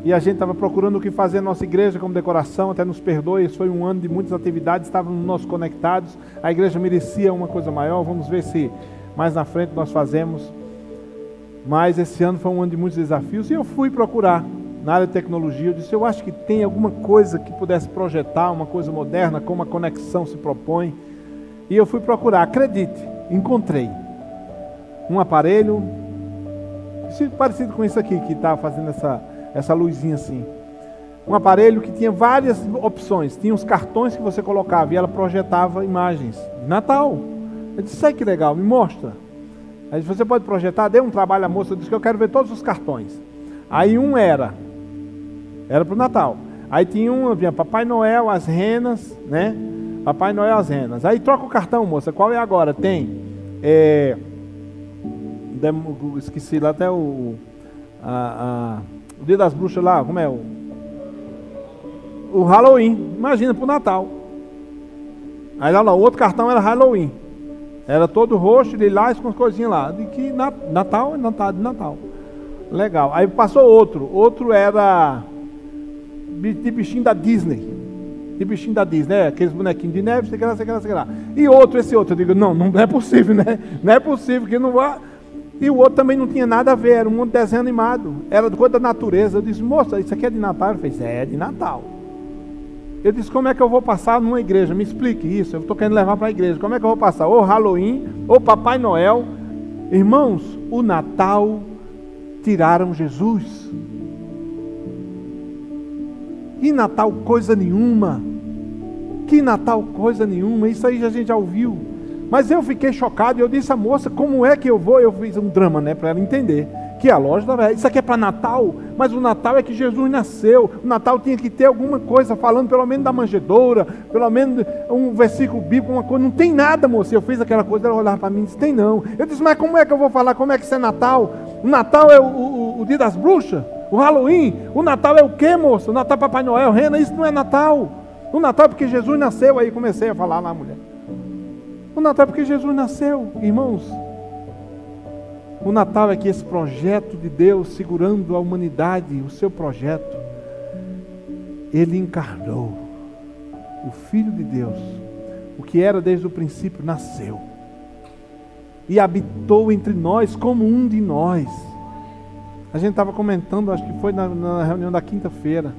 e a gente estava procurando o que fazer na nossa igreja como decoração, até nos perdoe, foi um ano de muitas atividades, estávamos nós conectados, a igreja merecia uma coisa maior, vamos ver se mais na frente nós fazemos. Mas esse ano foi um ano de muitos desafios e eu fui procurar na área de tecnologia. Eu disse: eu acho que tem alguma coisa que pudesse projetar, uma coisa moderna, como a conexão se propõe. E eu fui procurar, acredite, encontrei um aparelho parecido com isso aqui que está fazendo essa, essa luzinha assim. Um aparelho que tinha várias opções. Tinha os cartões que você colocava e ela projetava imagens Natal. Eu disse, sai que legal, me mostra. Aí você pode projetar, dê um trabalho à moça, disse que eu quero ver todos os cartões. Aí um era, era para o Natal. Aí tinha um, vinha Papai Noel, as renas, né? Papai Noel, as renas. Aí troca o cartão, moça, qual é agora? Tem, é, esqueci lá até o, a, a, o dia das bruxas lá, como é o, o Halloween, imagina para o Natal. Aí lá, o outro cartão era Halloween. Era todo roxo, lilás com as coisinhas lá. De que Natal, Natal, de Natal. Legal. Aí passou outro. Outro era de bichinho da Disney. De bichinho da Disney, né? aqueles bonequinhos de neve, sei lá, sei lá, sei lá. E outro, esse outro. Eu digo, não, não é possível, né? Não é possível que não vá. E o outro também não tinha nada a ver, era um desenho animado. Era coisa da natureza. Eu disse, moça, isso aqui é de Natal? Ele fez, é, é de Natal. Eu disse, como é que eu vou passar numa igreja? Me explique isso. Eu estou querendo levar para a igreja. Como é que eu vou passar? Ou Halloween, ou Papai Noel. Irmãos, o Natal tiraram Jesus. Que Natal coisa nenhuma. Que Natal coisa nenhuma. Isso aí a gente já ouviu. Mas eu fiquei chocado e eu disse à moça, como é que eu vou? Eu fiz um drama, né, para ela entender é a loja da Isso aqui é para Natal, mas o Natal é que Jesus nasceu. O Natal tinha que ter alguma coisa falando, pelo menos da manjedoura, pelo menos um versículo bíblico, uma coisa. Não tem nada, moça. Eu fiz aquela coisa, ela olhava para mim e disse: Tem não. Eu disse: Mas como é que eu vou falar? Como é que isso é Natal? O Natal é o, o, o dia das bruxas? O Halloween? O Natal é o quê, moça? O Natal é Papai Noel, Rena, isso não é Natal. O Natal é porque Jesus nasceu. Aí comecei a falar lá, mulher. O Natal é porque Jesus nasceu, irmãos. O Natal é que esse projeto de Deus segurando a humanidade, o seu projeto, ele encarnou. O Filho de Deus, o que era desde o princípio, nasceu e habitou entre nós como um de nós. A gente estava comentando, acho que foi na, na reunião da quinta-feira.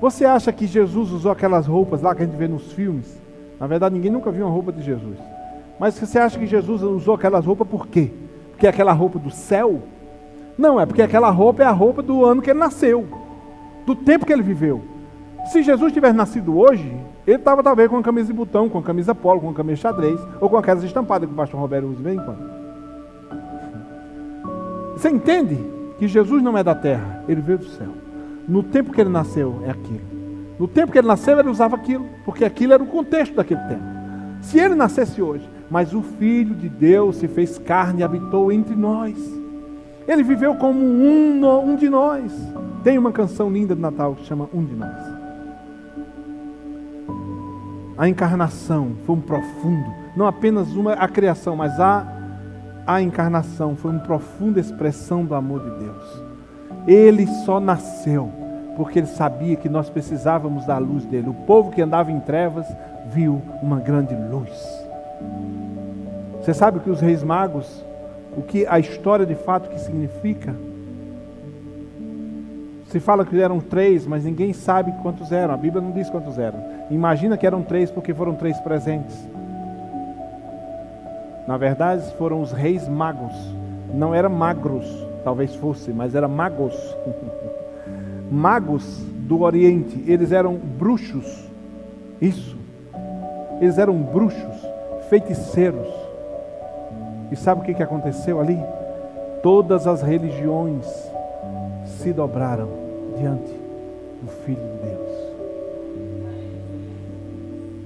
Você acha que Jesus usou aquelas roupas lá que a gente vê nos filmes? Na verdade, ninguém nunca viu uma roupa de Jesus. Mas você acha que Jesus usou aquelas roupas por quê? Porque aquela roupa do céu? Não, é porque aquela roupa é a roupa do ano que ele nasceu, do tempo que ele viveu. Se Jesus tivesse nascido hoje, ele estava talvez com a camisa de botão, com a camisa polo, com a camisa xadrez, ou com aquelas estampadas que o pastor Roberto usa de vez em quando. Você entende que Jesus não é da terra, ele veio do céu. No tempo que ele nasceu, é aquilo. No tempo que ele nasceu, ele usava aquilo, porque aquilo era o contexto daquele tempo. Se ele nascesse hoje, mas o Filho de Deus se fez carne e habitou entre nós. Ele viveu como um, um de nós. Tem uma canção linda de Natal que chama Um de Nós. A encarnação foi um profundo, não apenas uma a criação, mas a, a encarnação foi uma profunda expressão do amor de Deus. Ele só nasceu porque ele sabia que nós precisávamos da luz dele. O povo que andava em trevas viu uma grande luz. Você sabe o que os reis magos, o que a história de fato que significa? Se fala que eram três, mas ninguém sabe quantos eram. A Bíblia não diz quantos eram. Imagina que eram três porque foram três presentes. Na verdade, foram os reis magos. Não eram magros, talvez fosse, mas eram magos. magos do Oriente. Eles eram bruxos. Isso. Eles eram bruxos, feiticeiros. E sabe o que, que aconteceu ali? Todas as religiões se dobraram diante do Filho de Deus.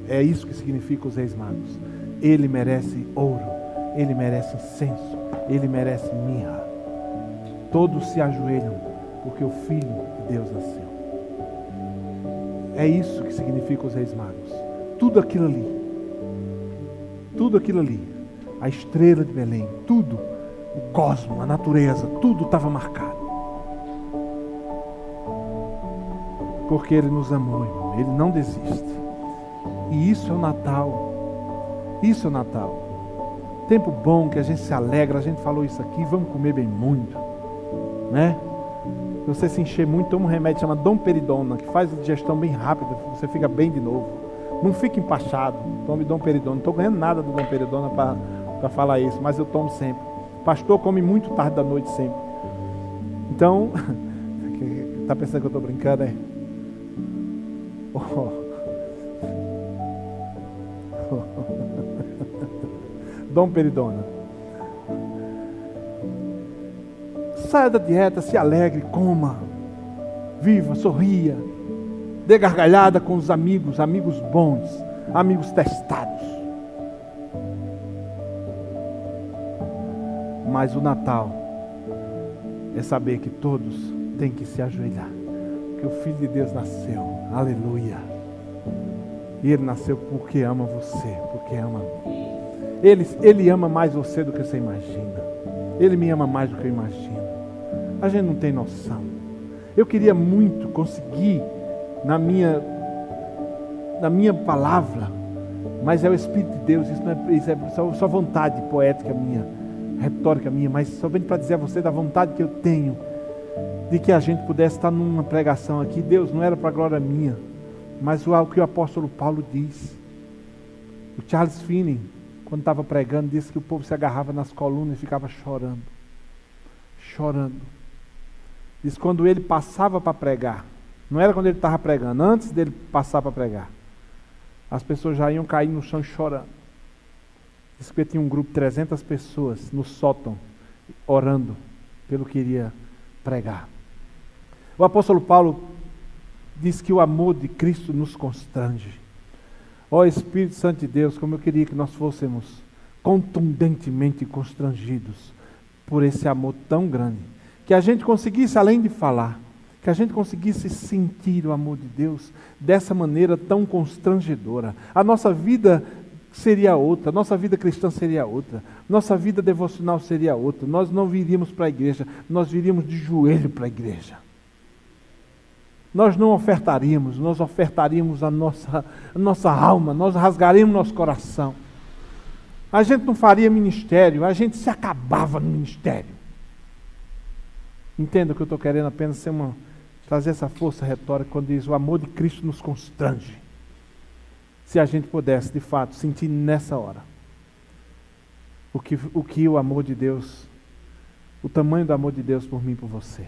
É isso que significa os reis magos. Ele merece ouro, ele merece incenso, ele merece mirra. Todos se ajoelham porque o Filho de Deus nasceu. É isso que significa os reis magos. Tudo aquilo ali. Tudo aquilo ali a estrela de Belém, tudo, o cosmo, a natureza, tudo estava marcado. Porque Ele nos amou, irmão. Ele não desiste. E isso é o Natal. Isso é o Natal. Tempo bom que a gente se alegra, a gente falou isso aqui, vamos comer bem muito. Né? Se você se encher muito, toma um remédio chamado Dom Peridona, que faz a digestão bem rápida, você fica bem de novo. Não fique empachado. Tome Dom Peridona. Não estou ganhando nada do Dom Peridona para para falar isso, mas eu tomo sempre. Pastor come muito tarde da noite sempre. Então, tá pensando que eu estou brincando, é? Oh. Dom Peridona. Saia da dieta, se alegre, coma, viva, sorria, dê gargalhada com os amigos, amigos bons, amigos testados. Mas o Natal é saber que todos têm que se ajoelhar. Que o Filho de Deus nasceu. Aleluia. E ele nasceu porque ama você, porque ama ele, ele ama mais você do que você imagina. Ele me ama mais do que eu imagino. A gente não tem noção. Eu queria muito conseguir na minha na minha palavra, mas é o Espírito de Deus, isso, não é, isso é só, só vontade poética minha retórica minha, mas somente para dizer a você da vontade que eu tenho de que a gente pudesse estar numa pregação aqui. Deus, não era para glória minha, mas o que o apóstolo Paulo diz. O Charles Finney, quando estava pregando, disse que o povo se agarrava nas colunas e ficava chorando. Chorando. Diz quando ele passava para pregar, não era quando ele estava pregando, antes dele passar para pregar, as pessoas já iam cair no chão chorando. Diz que tinha um grupo de 300 pessoas no sótão, orando pelo que iria pregar. O apóstolo Paulo diz que o amor de Cristo nos constrange. Ó oh, Espírito Santo de Deus, como eu queria que nós fôssemos contundentemente constrangidos por esse amor tão grande, que a gente conseguisse, além de falar, que a gente conseguisse sentir o amor de Deus dessa maneira tão constrangedora. A nossa vida seria outra, nossa vida cristã seria outra, nossa vida devocional seria outra. Nós não viríamos para a igreja, nós viríamos de joelho para a igreja. Nós não ofertaríamos, nós ofertaríamos a nossa, a nossa alma, nós rasgaríamos nosso coração. A gente não faria ministério, a gente se acabava no ministério. Entenda que eu estou querendo apenas ser uma, trazer essa força retórica quando diz o amor de Cristo nos constrange se a gente pudesse, de fato, sentir nessa hora o que o, que o amor de Deus, o tamanho do amor de Deus por mim e por você.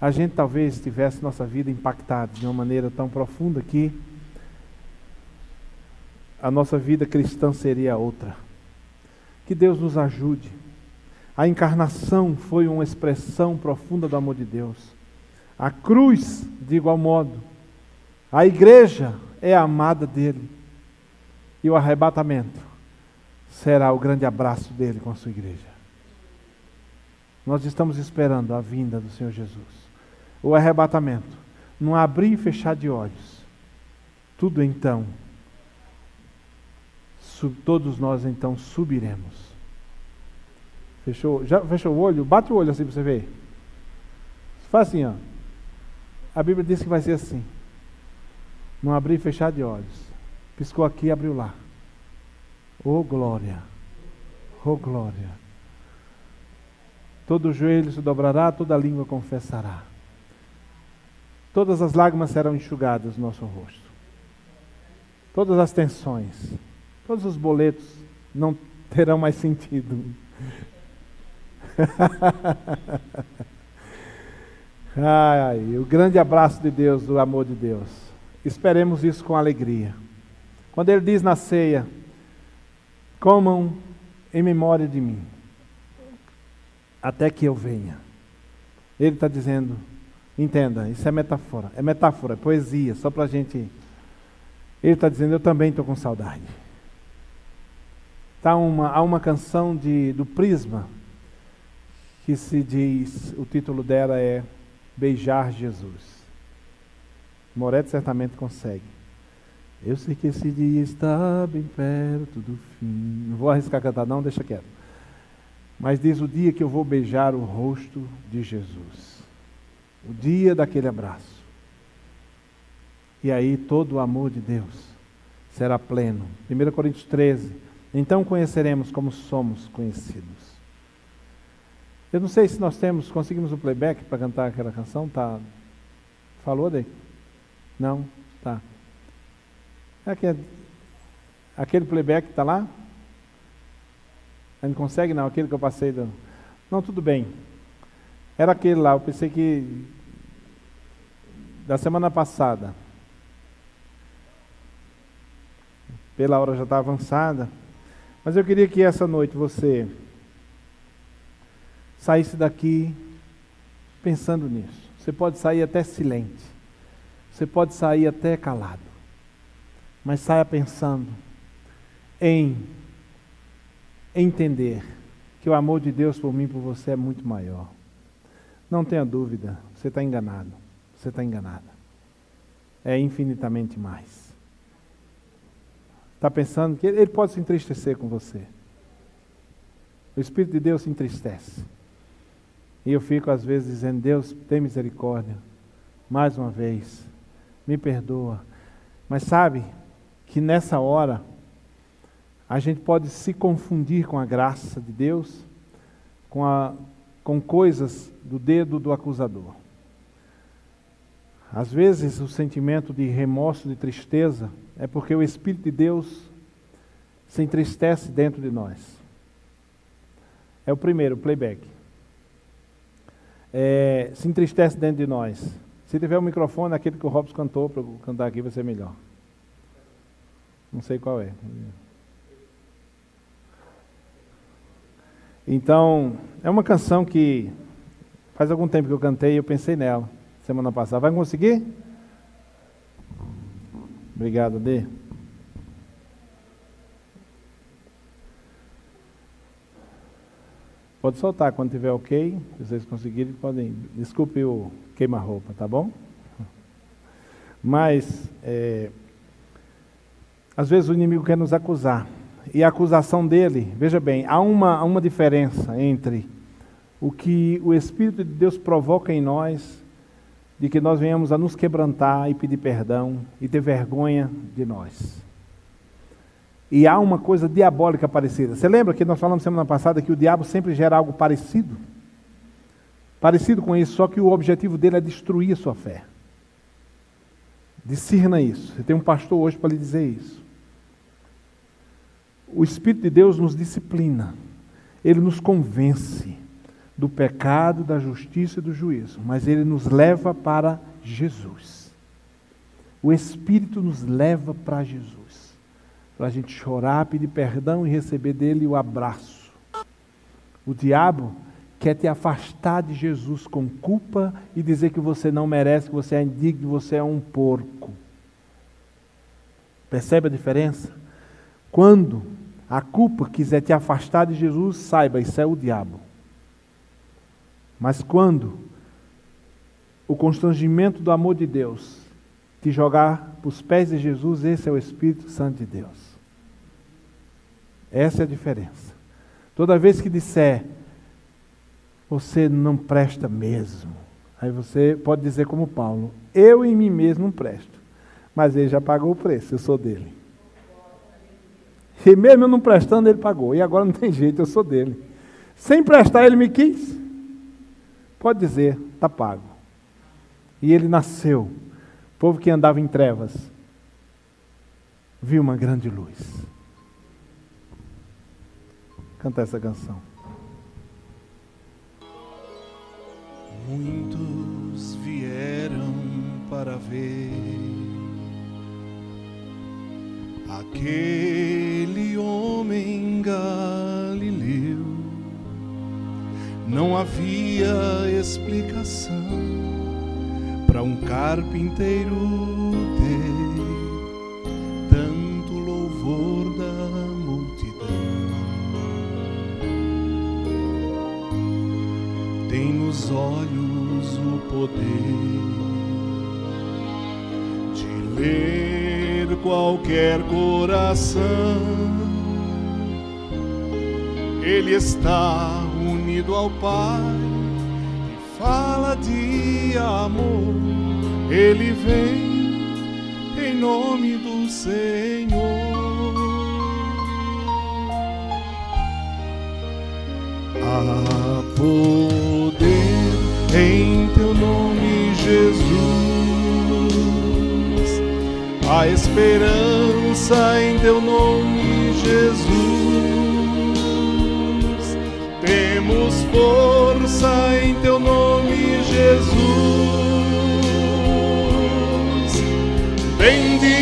A gente talvez tivesse nossa vida impactada de uma maneira tão profunda que a nossa vida cristã seria outra. Que Deus nos ajude. A encarnação foi uma expressão profunda do amor de Deus. A cruz, de igual modo. A igreja, é amada dele. E o arrebatamento será o grande abraço dele com a sua igreja. Nós estamos esperando a vinda do Senhor Jesus. O arrebatamento, num abrir e fechar de olhos. Tudo então, todos nós então subiremos. Fechou? Já fechou o olho? Bate o olho assim para você ver. Faz assim, ó. A Bíblia diz que vai ser assim. Não abrir e fechar de olhos. Piscou aqui abriu lá. Oh glória! Oh glória! Todo joelho se dobrará, toda língua confessará. Todas as lágrimas serão enxugadas no nosso rosto. Todas as tensões, todos os boletos não terão mais sentido. ai, o grande abraço de Deus, o amor de Deus. Esperemos isso com alegria. Quando ele diz na ceia: comam em memória de mim, até que eu venha. Ele está dizendo, entenda, isso é metáfora, é metáfora, é poesia, só para a gente. Ele está dizendo, eu também estou com saudade. Tá uma, há uma canção de, do Prisma que se diz, o título dela é Beijar Jesus. Moretti certamente consegue. Eu sei que esse dia está bem perto do fim. Não vou arriscar cantar, não, deixa quieto. Mas diz o dia que eu vou beijar o rosto de Jesus. O dia daquele abraço. E aí todo o amor de Deus será pleno. 1 Coríntios 13. Então conheceremos como somos conhecidos. Eu não sei se nós temos, conseguimos o playback para cantar aquela canção, tá? Falou daí? Não? Tá. É aquele, aquele playback está lá? Não consegue não, aquele que eu passei. Do... Não, tudo bem. Era aquele lá, eu pensei que da semana passada. Pela hora já está avançada. Mas eu queria que essa noite você saísse daqui pensando nisso. Você pode sair até silente. Você pode sair até calado, mas saia pensando em entender que o amor de Deus por mim e por você é muito maior. Não tenha dúvida, você está enganado, você está enganada. É infinitamente mais. Está pensando que ele pode se entristecer com você. O Espírito de Deus se entristece. E eu fico às vezes dizendo: Deus, tem misericórdia. Mais uma vez, me perdoa. Mas sabe que nessa hora a gente pode se confundir com a graça de Deus, com, a, com coisas do dedo do acusador. Às vezes o sentimento de remorso, de tristeza, é porque o Espírito de Deus se entristece dentro de nós. É o primeiro, playback. É, se entristece dentro de nós. Se tiver o um microfone, aquele que o Robson cantou, para cantar aqui vai ser melhor. Não sei qual é. Então, é uma canção que Faz algum tempo que eu cantei e eu pensei nela, semana passada. Vai conseguir? Obrigado, Dê. Pode soltar quando tiver ok. Se vocês conseguirem, podem. Desculpe o queima-roupa, tá bom? Mas, é, às vezes o inimigo quer nos acusar. E a acusação dele, veja bem, há uma, uma diferença entre o que o Espírito de Deus provoca em nós, de que nós venhamos a nos quebrantar e pedir perdão e ter vergonha de nós. E há uma coisa diabólica parecida. Você lembra que nós falamos semana passada que o diabo sempre gera algo parecido? Parecido com isso, só que o objetivo dele é destruir a sua fé. Discerna isso. Você tem um pastor hoje para lhe dizer isso. O Espírito de Deus nos disciplina, ele nos convence do pecado, da justiça e do juízo, mas ele nos leva para Jesus. O Espírito nos leva para Jesus, para a gente chorar, pedir perdão e receber dele o abraço. O diabo quer te afastar de Jesus com culpa e dizer que você não merece, que você é indigno, que você é um porco. Percebe a diferença? Quando a culpa quiser te afastar de Jesus, saiba, isso é o diabo. Mas quando o constrangimento do amor de Deus te jogar para os pés de Jesus, esse é o Espírito Santo de Deus. Essa é a diferença. Toda vez que disser, você não presta mesmo. Aí você pode dizer como Paulo, eu em mim mesmo não presto. Mas ele já pagou o preço, eu sou dele. E mesmo eu não prestando, ele pagou. E agora não tem jeito, eu sou dele. Sem prestar, ele me quis. Pode dizer, está pago. E ele nasceu. O povo que andava em trevas viu uma grande luz. Canta essa canção. Muitos vieram para ver aquele homem galileu. Não havia explicação para um carpinteiro tem nos olhos o poder de ler qualquer coração. Ele está unido ao Pai e fala de amor. Ele vem em nome do Senhor. Há poder em teu nome, Jesus. Há esperança em teu nome, Jesus. Temos força em teu nome, Jesus. Bendito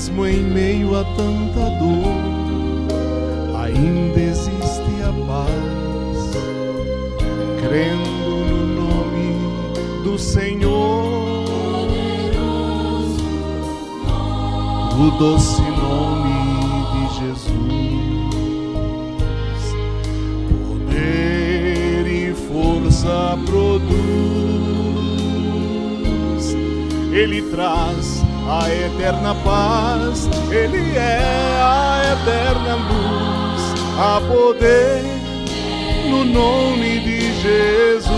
mesmo em meio a tanta dor, ainda existe a paz, crendo no nome do Senhor. O doce nome de Jesus, poder e força produz ele traz a eterna paz, Ele é a eterna luz, a poder no nome de Jesus.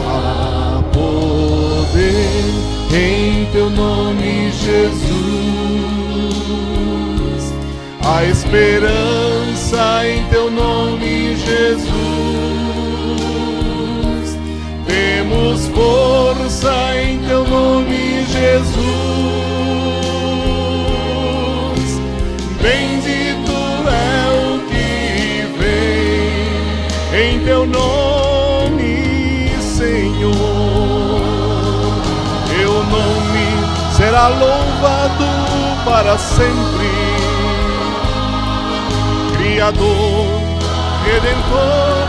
A poder em teu nome, Jesus. A esperança em teu nome, Jesus Temos força em teu nome, Jesus. Bendito é o que vem em teu nome, Senhor. Teu nome será louvado para sempre. Criador, Redentor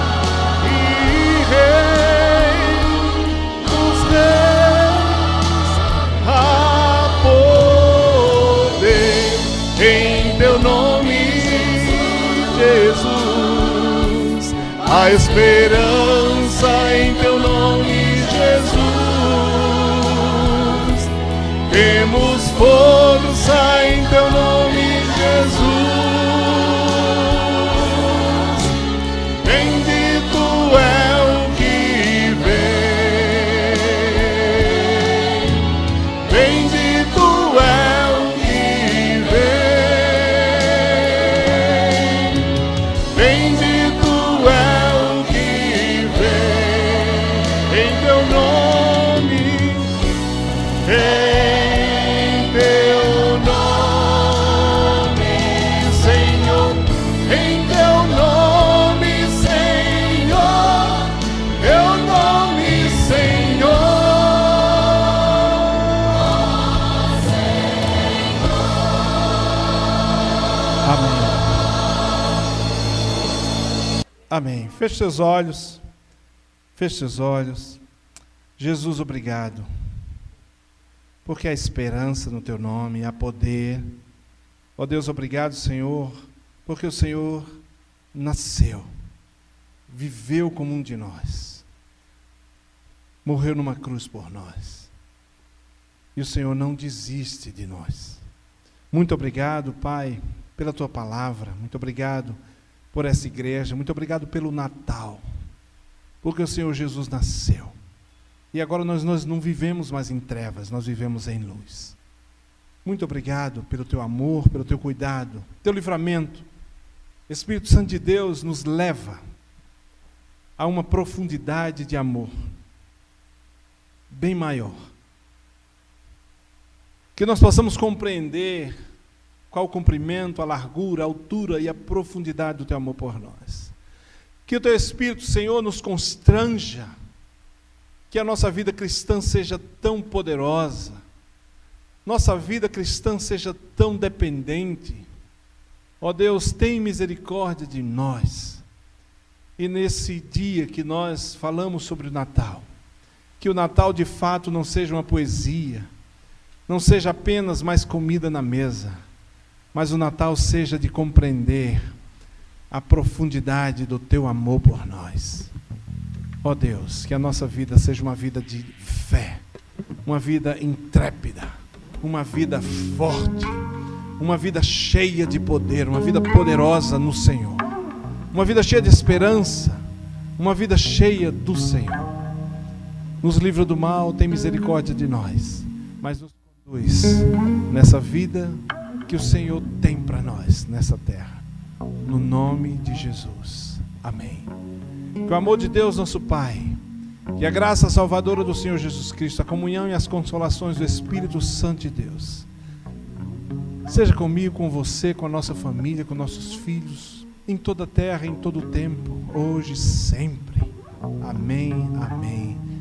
Esperança em teu nome, Jesus. Temos força Feche seus olhos. Feche seus olhos. Jesus, obrigado. Porque há esperança no teu nome, há poder. Ó Deus, obrigado, Senhor, porque o Senhor nasceu, viveu como um de nós, morreu numa cruz por nós. E o Senhor não desiste de nós. Muito obrigado, Pai, pela tua palavra. Muito obrigado por essa igreja. Muito obrigado pelo Natal. Porque o Senhor Jesus nasceu. E agora nós, nós não vivemos mais em trevas, nós vivemos em luz. Muito obrigado pelo teu amor, pelo teu cuidado, teu livramento. Espírito Santo de Deus nos leva a uma profundidade de amor bem maior. Que nós possamos compreender qual o comprimento, a largura, a altura e a profundidade do teu amor por nós. Que o teu Espírito, Senhor, nos constranja, que a nossa vida cristã seja tão poderosa, nossa vida cristã seja tão dependente. Ó Deus, tem misericórdia de nós. E nesse dia que nós falamos sobre o Natal, que o Natal de fato não seja uma poesia, não seja apenas mais comida na mesa, mas o Natal seja de compreender a profundidade do teu amor por nós. Ó Deus, que a nossa vida seja uma vida de fé, uma vida intrépida, uma vida forte, uma vida cheia de poder, uma vida poderosa no Senhor, uma vida cheia de esperança, uma vida cheia do Senhor. Nos livra do mal, tem misericórdia de nós, mas nos conduz nessa vida que o Senhor tem para nós nessa terra. No nome de Jesus. Amém. Que o amor de Deus, nosso Pai, que a graça salvadora do Senhor Jesus Cristo, a comunhão e as consolações do Espírito Santo de Deus, seja comigo, com você, com a nossa família, com nossos filhos, em toda a terra, em todo o tempo, hoje e sempre. Amém, amém